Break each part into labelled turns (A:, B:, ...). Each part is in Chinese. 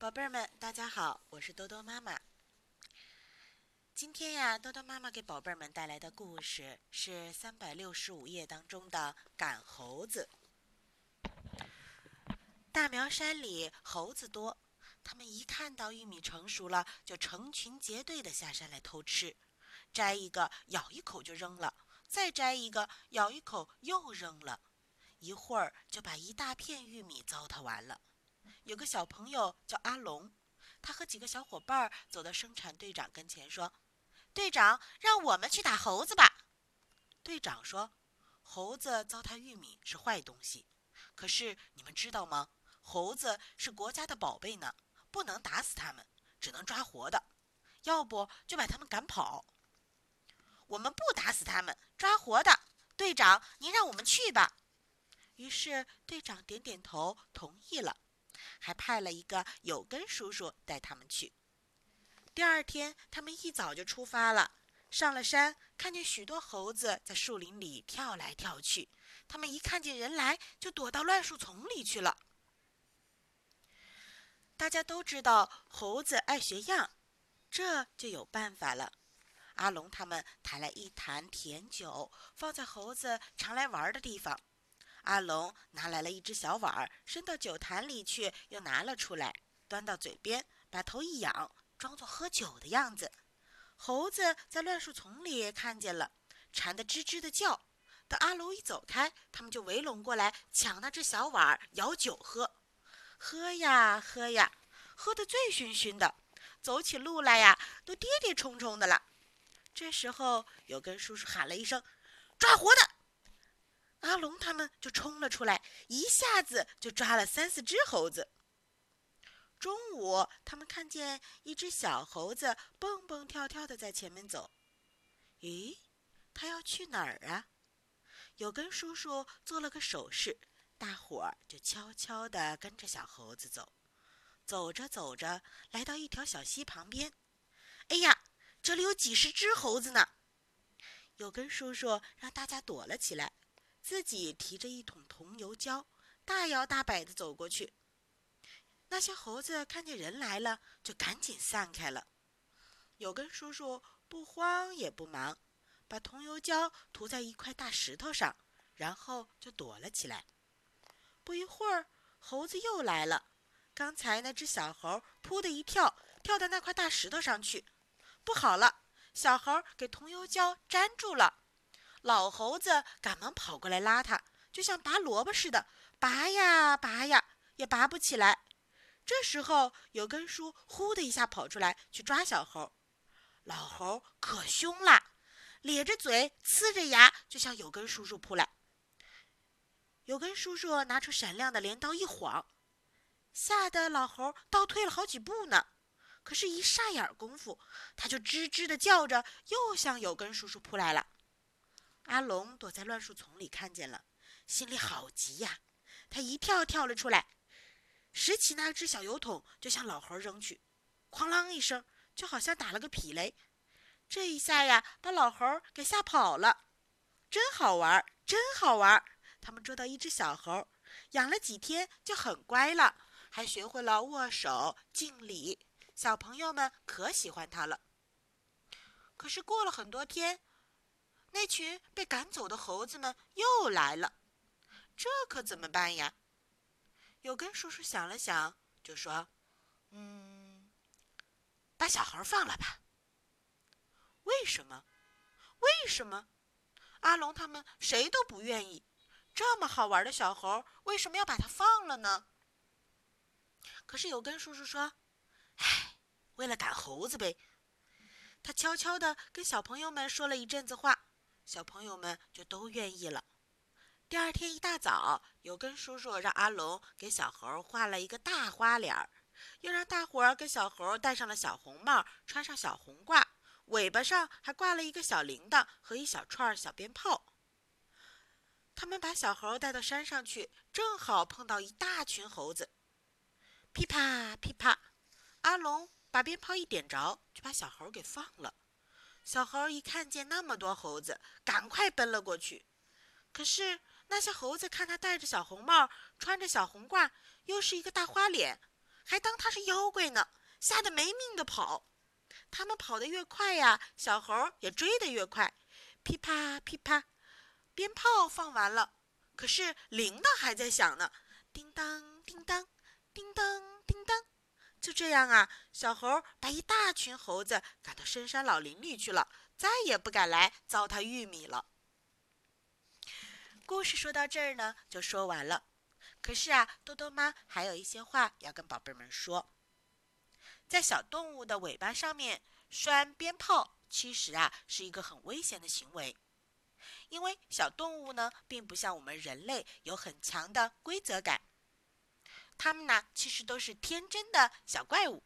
A: 宝贝儿们，大家好，我是多多妈妈。今天呀，多多妈妈给宝贝儿们带来的故事是三百六十五页当中的《赶猴子》。大苗山里猴子多，他们一看到玉米成熟了，就成群结队的下山来偷吃，摘一个咬一口就扔了，再摘一个咬一口又扔了，一会儿就把一大片玉米糟蹋完了。有个小朋友叫阿龙，他和几个小伙伴走到生产队长跟前说：“队长，让我们去打猴子吧。”队长说：“猴子糟蹋玉米是坏东西，可是你们知道吗？猴子是国家的宝贝呢，不能打死它们，只能抓活的，要不就把它们赶跑。”我们不打死它们，抓活的。队长，您让我们去吧。于是队长点点头，同意了。还派了一个有根叔叔带他们去。第二天，他们一早就出发了，上了山，看见许多猴子在树林里跳来跳去。他们一看见人来，就躲到乱树丛里去了。大家都知道猴子爱学样，这就有办法了。阿龙他们抬来一坛甜酒，放在猴子常来玩的地方。阿龙拿来了一只小碗，伸到酒坛里去，又拿了出来，端到嘴边，把头一仰，装作喝酒的样子。猴子在乱树丛里看见了，馋得吱吱的叫。等阿龙一走开，他们就围拢过来，抢那只小碗，舀酒喝。喝呀喝呀，喝得醉醺醺的，走起路来呀，都跌跌冲冲的了。这时候，有根叔叔喊了一声：“抓活的！”阿龙他们就冲了出来，一下子就抓了三四只猴子。中午，他们看见一只小猴子蹦蹦跳跳的在前面走。咦，他要去哪儿啊？有根叔叔做了个手势，大伙儿就悄悄地跟着小猴子走。走着走着，来到一条小溪旁边。哎呀，这里有几十只猴子呢！有根叔叔让大家躲了起来。自己提着一桶桐油胶，大摇大摆地走过去。那些猴子看见人来了，就赶紧散开了。有根叔叔不慌也不忙，把桐油胶涂在一块大石头上，然后就躲了起来。不一会儿，猴子又来了。刚才那只小猴扑的一跳，跳到那块大石头上去。不好了，小猴给桐油胶粘住了。老猴子赶忙跑过来拉他，就像拔萝卜似的，拔呀拔呀，也拔不起来。这时候，有根叔呼的一下跑出来，去抓小猴。老猴可凶了，咧着嘴，呲着牙，就向有根叔叔扑来。有根叔叔拿出闪亮的镰刀一晃，吓得老猴倒退了好几步呢。可是，一霎眼功夫，他就吱吱的叫着，又向有根叔叔扑来了。阿龙躲在乱树丛里，看见了，心里好急呀！他一跳跳了出来，拾起那只小油桶，就向老猴扔去。哐啷一声，就好像打了个劈雷。这一下呀，把老猴给吓跑了。真好玩，真好玩！他们捉到一只小猴，养了几天就很乖了，还学会了握手、敬礼。小朋友们可喜欢它了。可是过了很多天。那群被赶走的猴子们又来了，这可怎么办呀？有根叔叔想了想，就说：“嗯，把小猴放了吧。”为什么？为什么？阿龙他们谁都不愿意。这么好玩的小猴，为什么要把它放了呢？可是有根叔叔说：“唉，为了赶猴子呗。”他悄悄地跟小朋友们说了一阵子话。小朋友们就都愿意了。第二天一大早，有根叔叔让阿龙给小猴画了一个大花脸儿，又让大伙儿给小猴戴上了小红帽，穿上小红褂，尾巴上还挂了一个小铃铛和一小串小鞭炮。他们把小猴带到山上去，正好碰到一大群猴子，噼啪噼啪，阿龙把鞭炮一点着，就把小猴给放了。小猴一看见那么多猴子，赶快奔了过去。可是那些猴子看他戴着小红帽，穿着小红褂，又是一个大花脸，还当他是妖怪呢，吓得没命的跑。他们跑得越快呀，小猴也追得越快。噼啪噼啪，鞭炮放完了，可是铃铛还在响呢。叮当叮当，这样啊，小猴把一大群猴子赶到深山老林里去了，再也不敢来糟蹋玉米了。故事说到这儿呢，就说完了。可是啊，多多妈还有一些话要跟宝贝们说。在小动物的尾巴上面拴鞭炮，其实啊是一个很危险的行为，因为小动物呢并不像我们人类有很强的规则感，它们呢其实都是天真的小怪物。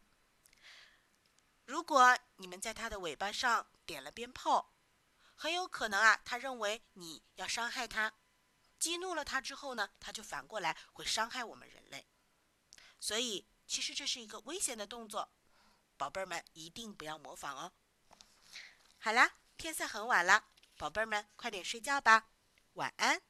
A: 如果你们在它的尾巴上点了鞭炮，很有可能啊，它认为你要伤害它，激怒了它之后呢，它就反过来会伤害我们人类，所以。其实这是一个危险的动作，宝贝儿们一定不要模仿哦。好啦，天色很晚了，宝贝儿们快点睡觉吧，晚安。